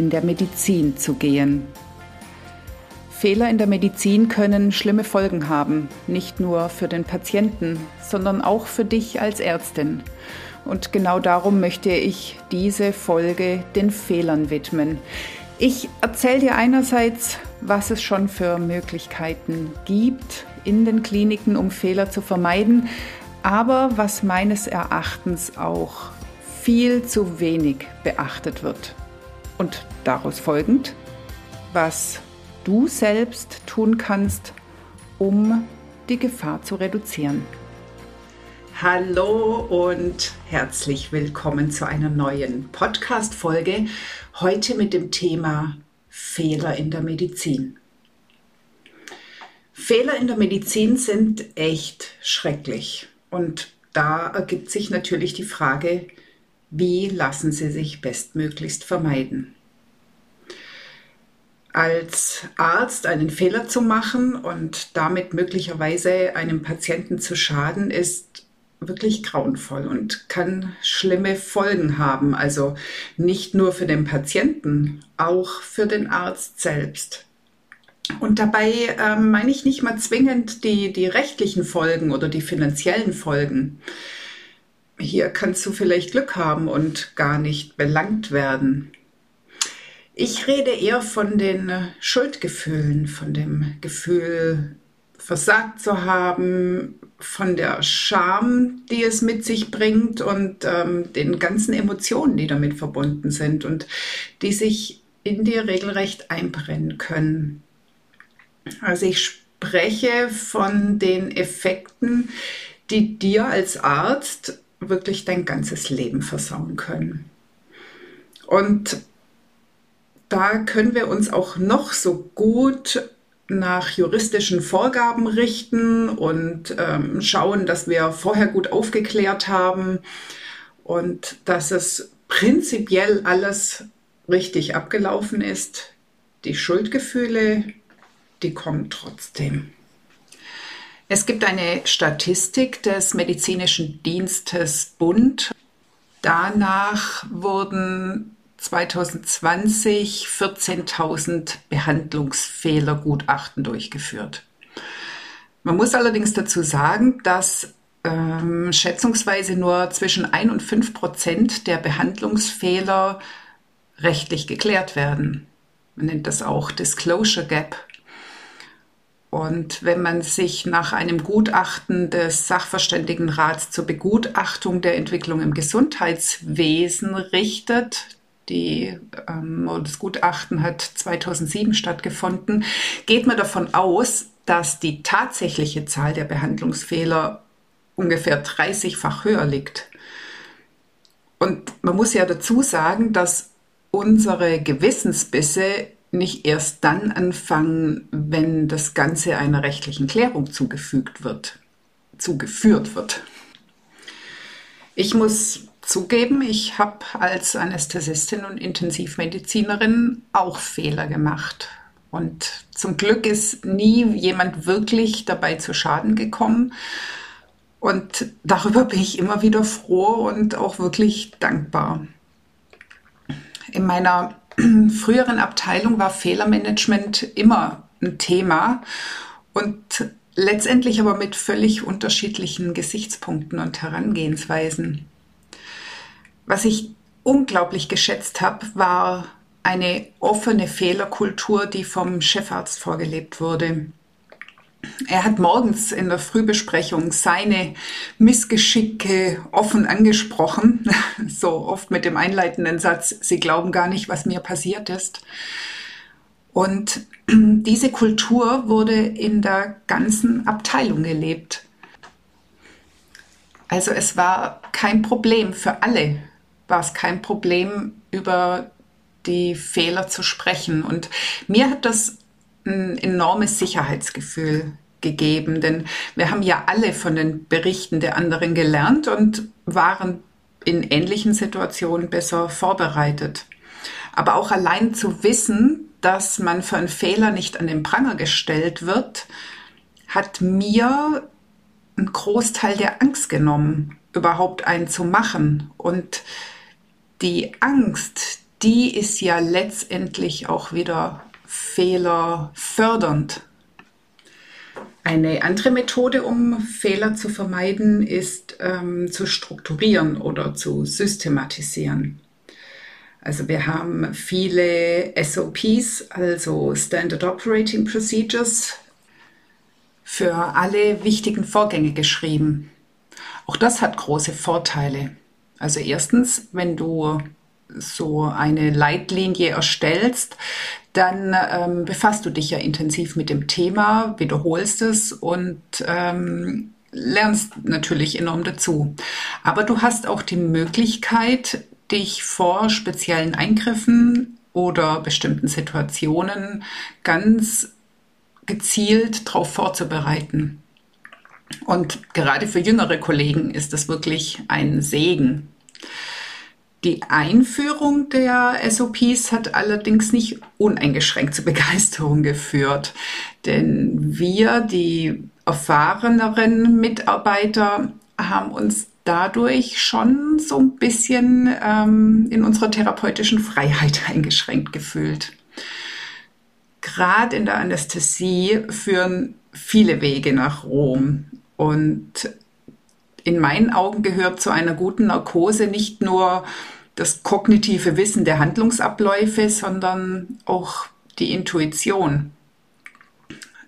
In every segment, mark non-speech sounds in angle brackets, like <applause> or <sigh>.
in der Medizin zu gehen. Fehler in der Medizin können schlimme Folgen haben, nicht nur für den Patienten, sondern auch für dich als Ärztin. Und genau darum möchte ich diese Folge den Fehlern widmen. Ich erzähle dir einerseits, was es schon für Möglichkeiten gibt in den Kliniken, um Fehler zu vermeiden, aber was meines Erachtens auch viel zu wenig beachtet wird. Und daraus folgend, was du selbst tun kannst, um die Gefahr zu reduzieren. Hallo und herzlich willkommen zu einer neuen Podcast-Folge. Heute mit dem Thema Fehler in der Medizin. Fehler in der Medizin sind echt schrecklich. Und da ergibt sich natürlich die Frage, wie lassen sie sich bestmöglichst vermeiden? Als Arzt einen Fehler zu machen und damit möglicherweise einem Patienten zu schaden, ist wirklich grauenvoll und kann schlimme Folgen haben. Also nicht nur für den Patienten, auch für den Arzt selbst. Und dabei äh, meine ich nicht mal zwingend die, die rechtlichen Folgen oder die finanziellen Folgen. Hier kannst du vielleicht Glück haben und gar nicht belangt werden. Ich rede eher von den Schuldgefühlen, von dem Gefühl, versagt zu haben, von der Scham, die es mit sich bringt und ähm, den ganzen Emotionen, die damit verbunden sind und die sich in dir regelrecht einbrennen können. Also ich spreche von den Effekten, die dir als Arzt wirklich dein ganzes Leben versauen können. Und da können wir uns auch noch so gut nach juristischen Vorgaben richten und ähm, schauen, dass wir vorher gut aufgeklärt haben und dass es prinzipiell alles richtig abgelaufen ist. Die Schuldgefühle, die kommen trotzdem. Es gibt eine Statistik des Medizinischen Dienstes Bund. Danach wurden 2020 14.000 Behandlungsfehlergutachten durchgeführt. Man muss allerdings dazu sagen, dass ähm, schätzungsweise nur zwischen 1 und 5 Prozent der Behandlungsfehler rechtlich geklärt werden. Man nennt das auch Disclosure Gap. Und wenn man sich nach einem Gutachten des Sachverständigenrats zur Begutachtung der Entwicklung im Gesundheitswesen richtet, die, ähm, das Gutachten hat 2007 stattgefunden, geht man davon aus, dass die tatsächliche Zahl der Behandlungsfehler ungefähr 30-fach höher liegt. Und man muss ja dazu sagen, dass unsere Gewissensbisse nicht erst dann anfangen, wenn das Ganze einer rechtlichen Klärung zugefügt wird, zugeführt wird. Ich muss zugeben, ich habe als Anästhesistin und Intensivmedizinerin auch Fehler gemacht. Und zum Glück ist nie jemand wirklich dabei zu Schaden gekommen. Und darüber bin ich immer wieder froh und auch wirklich dankbar. In meiner früheren Abteilung war Fehlermanagement immer ein Thema und letztendlich aber mit völlig unterschiedlichen Gesichtspunkten und Herangehensweisen. Was ich unglaublich geschätzt habe, war eine offene Fehlerkultur, die vom Chefarzt vorgelebt wurde. Er hat morgens in der Frühbesprechung seine Missgeschicke offen angesprochen, <laughs> so oft mit dem einleitenden Satz, Sie glauben gar nicht, was mir passiert ist. Und <clears throat> diese Kultur wurde in der ganzen Abteilung gelebt. Also es war kein Problem für alle, war es kein Problem, über die Fehler zu sprechen. Und mir hat das ein enormes Sicherheitsgefühl gegeben, denn wir haben ja alle von den Berichten der anderen gelernt und waren in ähnlichen Situationen besser vorbereitet. Aber auch allein zu wissen, dass man für einen Fehler nicht an den Pranger gestellt wird, hat mir einen Großteil der Angst genommen, überhaupt einen zu machen. Und die Angst, die ist ja letztendlich auch wieder fehlerfördernd. Eine andere Methode, um Fehler zu vermeiden, ist ähm, zu strukturieren oder zu systematisieren. Also wir haben viele SOPs, also Standard Operating Procedures, für alle wichtigen Vorgänge geschrieben. Auch das hat große Vorteile. Also erstens, wenn du so eine Leitlinie erstellst, dann ähm, befasst du dich ja intensiv mit dem Thema, wiederholst es und ähm, lernst natürlich enorm dazu. Aber du hast auch die Möglichkeit, dich vor speziellen Eingriffen oder bestimmten Situationen ganz gezielt darauf vorzubereiten. Und gerade für jüngere Kollegen ist das wirklich ein Segen. Die Einführung der SOPs hat allerdings nicht uneingeschränkt zur Begeisterung geführt, denn wir, die erfahreneren Mitarbeiter, haben uns dadurch schon so ein bisschen ähm, in unserer therapeutischen Freiheit <laughs> eingeschränkt gefühlt. Gerade in der Anästhesie führen viele Wege nach Rom und in meinen Augen gehört zu einer guten Narkose nicht nur das kognitive Wissen der Handlungsabläufe, sondern auch die Intuition.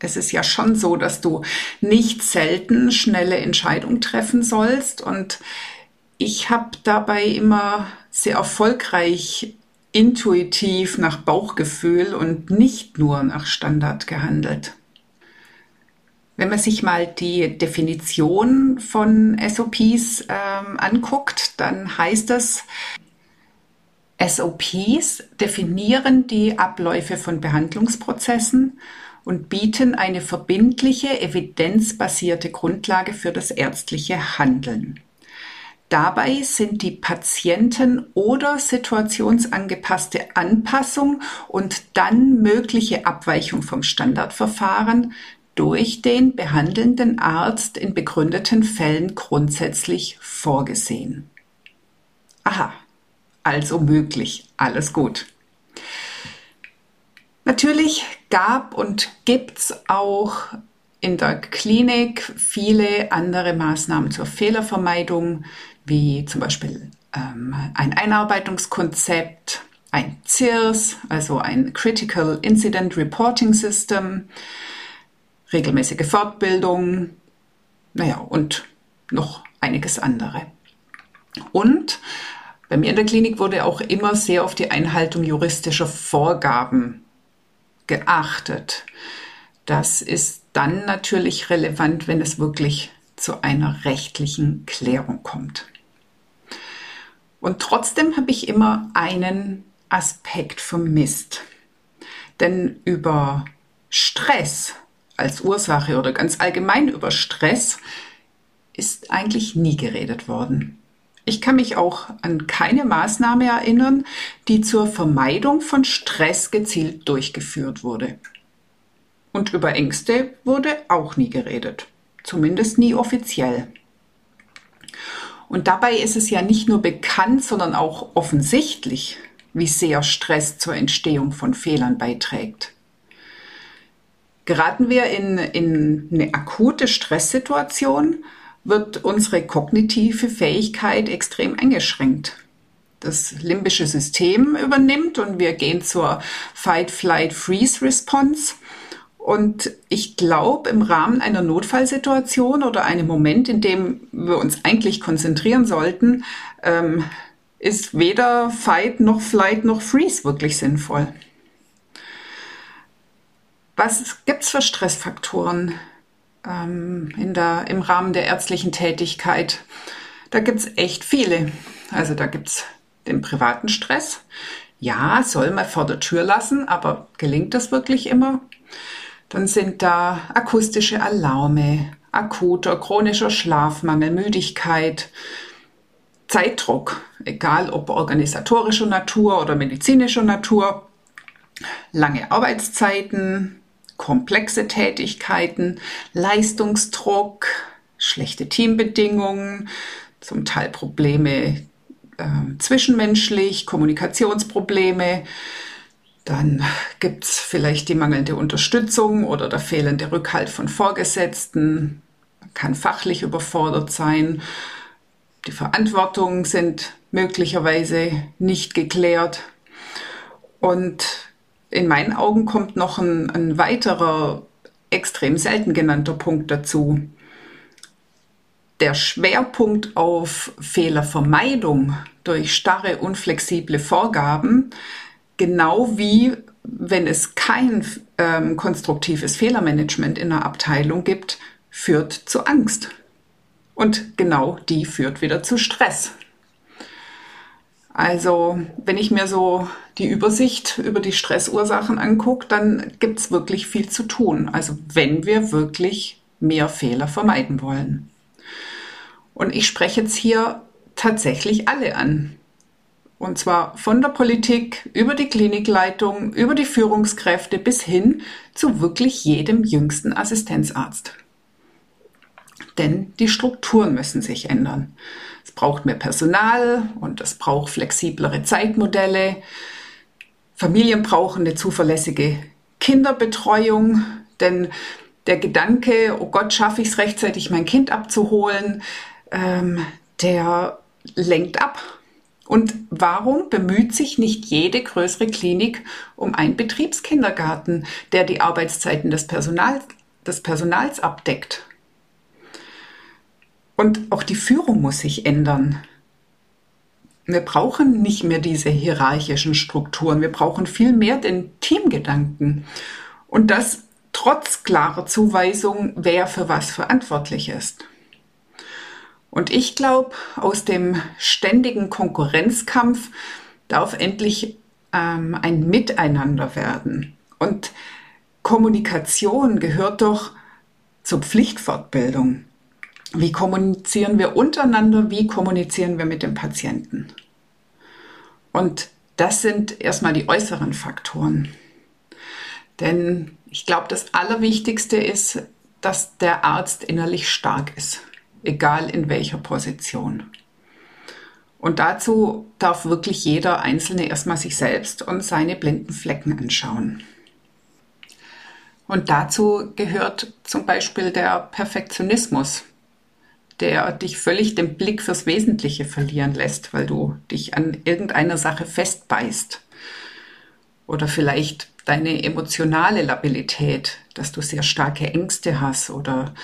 Es ist ja schon so, dass du nicht selten schnelle Entscheidungen treffen sollst und ich habe dabei immer sehr erfolgreich intuitiv nach Bauchgefühl und nicht nur nach Standard gehandelt. Wenn man sich mal die Definition von SOPs ähm, anguckt, dann heißt es, SOPs definieren die Abläufe von Behandlungsprozessen und bieten eine verbindliche, evidenzbasierte Grundlage für das ärztliche Handeln. Dabei sind die Patienten- oder situationsangepasste Anpassung und dann mögliche Abweichung vom Standardverfahren durch den behandelnden Arzt in begründeten Fällen grundsätzlich vorgesehen. Aha, also möglich, alles gut. Natürlich gab und gibt es auch in der Klinik viele andere Maßnahmen zur Fehlervermeidung, wie zum Beispiel ähm, ein Einarbeitungskonzept, ein CIRS, also ein Critical Incident Reporting System, regelmäßige Fortbildung, naja, und noch einiges andere. Und bei mir in der Klinik wurde auch immer sehr auf die Einhaltung juristischer Vorgaben geachtet. Das ist dann natürlich relevant, wenn es wirklich zu einer rechtlichen Klärung kommt. Und trotzdem habe ich immer einen Aspekt vermisst. Denn über Stress als Ursache oder ganz allgemein über Stress ist eigentlich nie geredet worden. Ich kann mich auch an keine Maßnahme erinnern, die zur Vermeidung von Stress gezielt durchgeführt wurde. Und über Ängste wurde auch nie geredet, zumindest nie offiziell. Und dabei ist es ja nicht nur bekannt, sondern auch offensichtlich, wie sehr Stress zur Entstehung von Fehlern beiträgt. Geraten wir in, in eine akute Stresssituation, wird unsere kognitive Fähigkeit extrem eingeschränkt. Das limbische System übernimmt und wir gehen zur Fight-Flight-Freeze-Response. Und ich glaube, im Rahmen einer Notfallsituation oder einem Moment, in dem wir uns eigentlich konzentrieren sollten, ähm, ist weder Fight noch Flight noch Freeze wirklich sinnvoll. Was gibt es für Stressfaktoren ähm, in der, im Rahmen der ärztlichen Tätigkeit? Da gibt es echt viele. Also da gibt es den privaten Stress. Ja, soll man vor der Tür lassen, aber gelingt das wirklich immer? Dann sind da akustische Alarme, akuter, chronischer Schlafmangel, Müdigkeit, Zeitdruck, egal ob organisatorischer Natur oder medizinischer Natur, lange Arbeitszeiten, komplexe Tätigkeiten, Leistungsdruck, schlechte Teambedingungen, zum Teil Probleme äh, zwischenmenschlich, Kommunikationsprobleme. Dann gibt es vielleicht die mangelnde Unterstützung oder der fehlende Rückhalt von Vorgesetzten, Man kann fachlich überfordert sein. Die Verantwortungen sind möglicherweise nicht geklärt. Und in meinen Augen kommt noch ein, ein weiterer extrem selten genannter Punkt dazu der Schwerpunkt auf Fehlervermeidung durch starre, unflexible Vorgaben, genau wie wenn es kein ähm, konstruktives Fehlermanagement in einer Abteilung gibt, führt zu Angst. Und genau die führt wieder zu Stress. Also, wenn ich mir so die Übersicht über die Stressursachen angucke, dann gibt es wirklich viel zu tun. Also, wenn wir wirklich mehr Fehler vermeiden wollen. Und ich spreche jetzt hier tatsächlich alle an. Und zwar von der Politik über die Klinikleitung, über die Führungskräfte bis hin zu wirklich jedem jüngsten Assistenzarzt. Denn die Strukturen müssen sich ändern. Braucht mehr Personal und es braucht flexiblere Zeitmodelle. Familien brauchen eine zuverlässige Kinderbetreuung, denn der Gedanke, oh Gott, schaffe ich es rechtzeitig, mein Kind abzuholen, ähm, der lenkt ab. Und warum bemüht sich nicht jede größere Klinik um einen Betriebskindergarten, der die Arbeitszeiten des, Personal, des Personals abdeckt? Und auch die Führung muss sich ändern. Wir brauchen nicht mehr diese hierarchischen Strukturen, wir brauchen viel mehr den Teamgedanken. Und das trotz klarer Zuweisung, wer für was verantwortlich ist. Und ich glaube, aus dem ständigen Konkurrenzkampf darf endlich ähm, ein Miteinander werden. Und Kommunikation gehört doch zur Pflichtfortbildung. Wie kommunizieren wir untereinander? Wie kommunizieren wir mit dem Patienten? Und das sind erstmal die äußeren Faktoren. Denn ich glaube, das Allerwichtigste ist, dass der Arzt innerlich stark ist egal in welcher Position. Und dazu darf wirklich jeder Einzelne erstmal sich selbst und seine blinden Flecken anschauen. Und dazu gehört zum Beispiel der Perfektionismus, der dich völlig den Blick fürs Wesentliche verlieren lässt, weil du dich an irgendeiner Sache festbeißt. Oder vielleicht deine emotionale Labilität, dass du sehr starke Ängste hast oder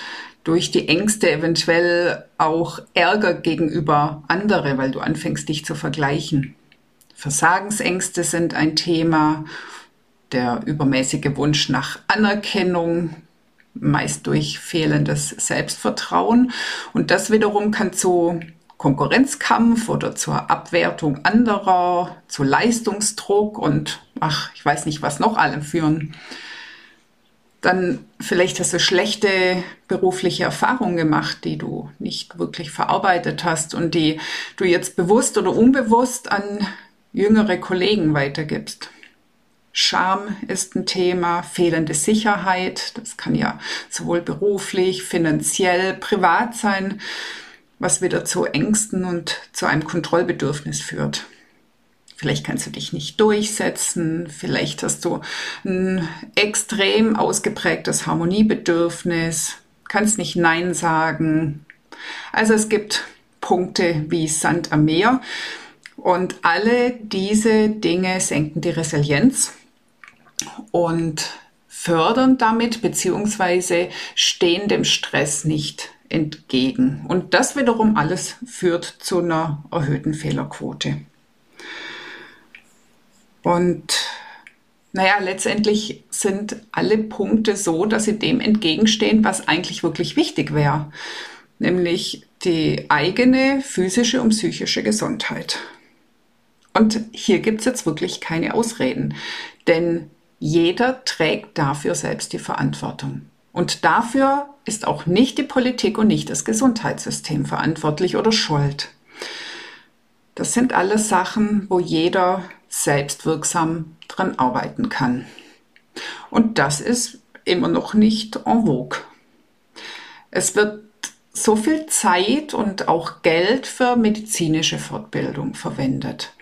durch die Ängste eventuell auch Ärger gegenüber andere, weil du anfängst, dich zu vergleichen. Versagensängste sind ein Thema, der übermäßige Wunsch nach Anerkennung, meist durch fehlendes Selbstvertrauen. Und das wiederum kann zu Konkurrenzkampf oder zur Abwertung anderer, zu Leistungsdruck und ach, ich weiß nicht, was noch allem führen dann vielleicht hast du schlechte berufliche Erfahrungen gemacht, die du nicht wirklich verarbeitet hast und die du jetzt bewusst oder unbewusst an jüngere Kollegen weitergibst. Scham ist ein Thema, fehlende Sicherheit, das kann ja sowohl beruflich, finanziell, privat sein, was wieder zu Ängsten und zu einem Kontrollbedürfnis führt. Vielleicht kannst du dich nicht durchsetzen, vielleicht hast du ein extrem ausgeprägtes Harmoniebedürfnis, kannst nicht Nein sagen. Also es gibt Punkte wie Sand am Meer und alle diese Dinge senken die Resilienz und fördern damit beziehungsweise stehen dem Stress nicht entgegen. Und das wiederum alles führt zu einer erhöhten Fehlerquote. Und naja, letztendlich sind alle Punkte so, dass sie dem entgegenstehen, was eigentlich wirklich wichtig wäre, nämlich die eigene physische und psychische Gesundheit. Und hier gibt es jetzt wirklich keine Ausreden, denn jeder trägt dafür selbst die Verantwortung. Und dafür ist auch nicht die Politik und nicht das Gesundheitssystem verantwortlich oder schuld. Das sind alles Sachen, wo jeder selbstwirksam dran arbeiten kann. Und das ist immer noch nicht en vogue. Es wird so viel Zeit und auch Geld für medizinische Fortbildung verwendet.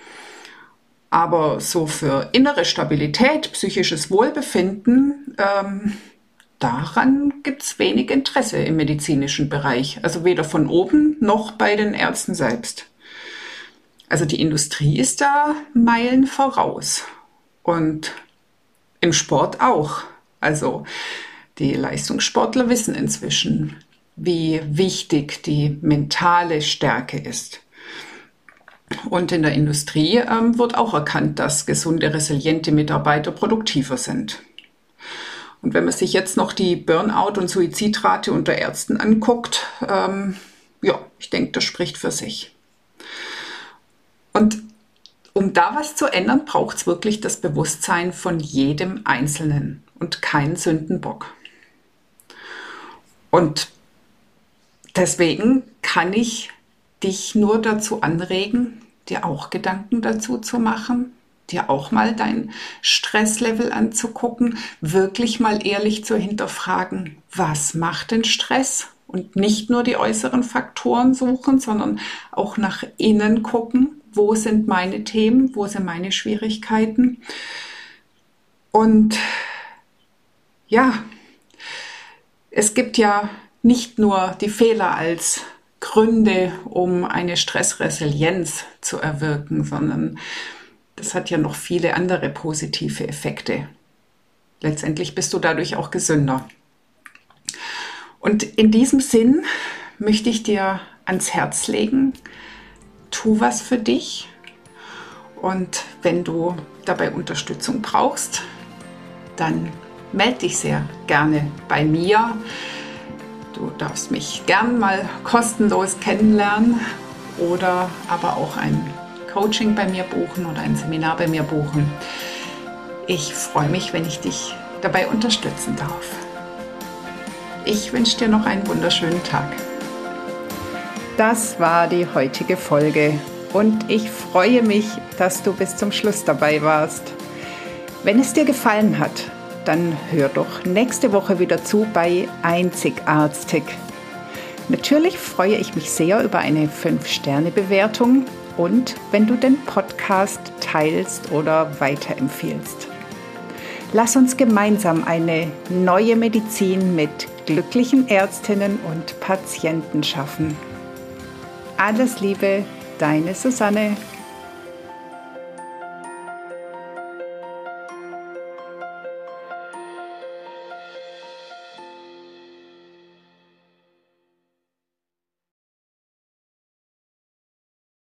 Aber so für innere Stabilität, psychisches Wohlbefinden, ähm, daran gibt es wenig Interesse im medizinischen Bereich. Also weder von oben noch bei den Ärzten selbst. Also die Industrie ist da Meilen voraus. Und im Sport auch. Also die Leistungssportler wissen inzwischen, wie wichtig die mentale Stärke ist. Und in der Industrie ähm, wird auch erkannt, dass gesunde, resiliente Mitarbeiter produktiver sind. Und wenn man sich jetzt noch die Burnout- und Suizidrate unter Ärzten anguckt, ähm, ja, ich denke, das spricht für sich. Und um da was zu ändern, braucht es wirklich das Bewusstsein von jedem Einzelnen und kein Sündenbock. Und deswegen kann ich dich nur dazu anregen, dir auch Gedanken dazu zu machen, dir auch mal dein Stresslevel anzugucken, wirklich mal ehrlich zu hinterfragen, was macht denn Stress? Und nicht nur die äußeren Faktoren suchen, sondern auch nach innen gucken, wo sind meine Themen, wo sind meine Schwierigkeiten. Und ja, es gibt ja nicht nur die Fehler als Gründe, um eine Stressresilienz zu erwirken, sondern das hat ja noch viele andere positive Effekte. Letztendlich bist du dadurch auch gesünder. Und in diesem Sinn möchte ich dir ans Herz legen, tu was für dich. Und wenn du dabei Unterstützung brauchst, dann melde dich sehr gerne bei mir. Du darfst mich gern mal kostenlos kennenlernen oder aber auch ein Coaching bei mir buchen oder ein Seminar bei mir buchen. Ich freue mich, wenn ich dich dabei unterstützen darf. Ich wünsche dir noch einen wunderschönen Tag. Das war die heutige Folge und ich freue mich, dass du bis zum Schluss dabei warst. Wenn es dir gefallen hat, dann hör doch nächste Woche wieder zu bei Einzigartig. Natürlich freue ich mich sehr über eine 5-Sterne-Bewertung und wenn du den Podcast teilst oder weiterempfiehlst. Lass uns gemeinsam eine neue Medizin mit glücklichen Ärztinnen und Patienten schaffen. Alles Liebe, deine Susanne.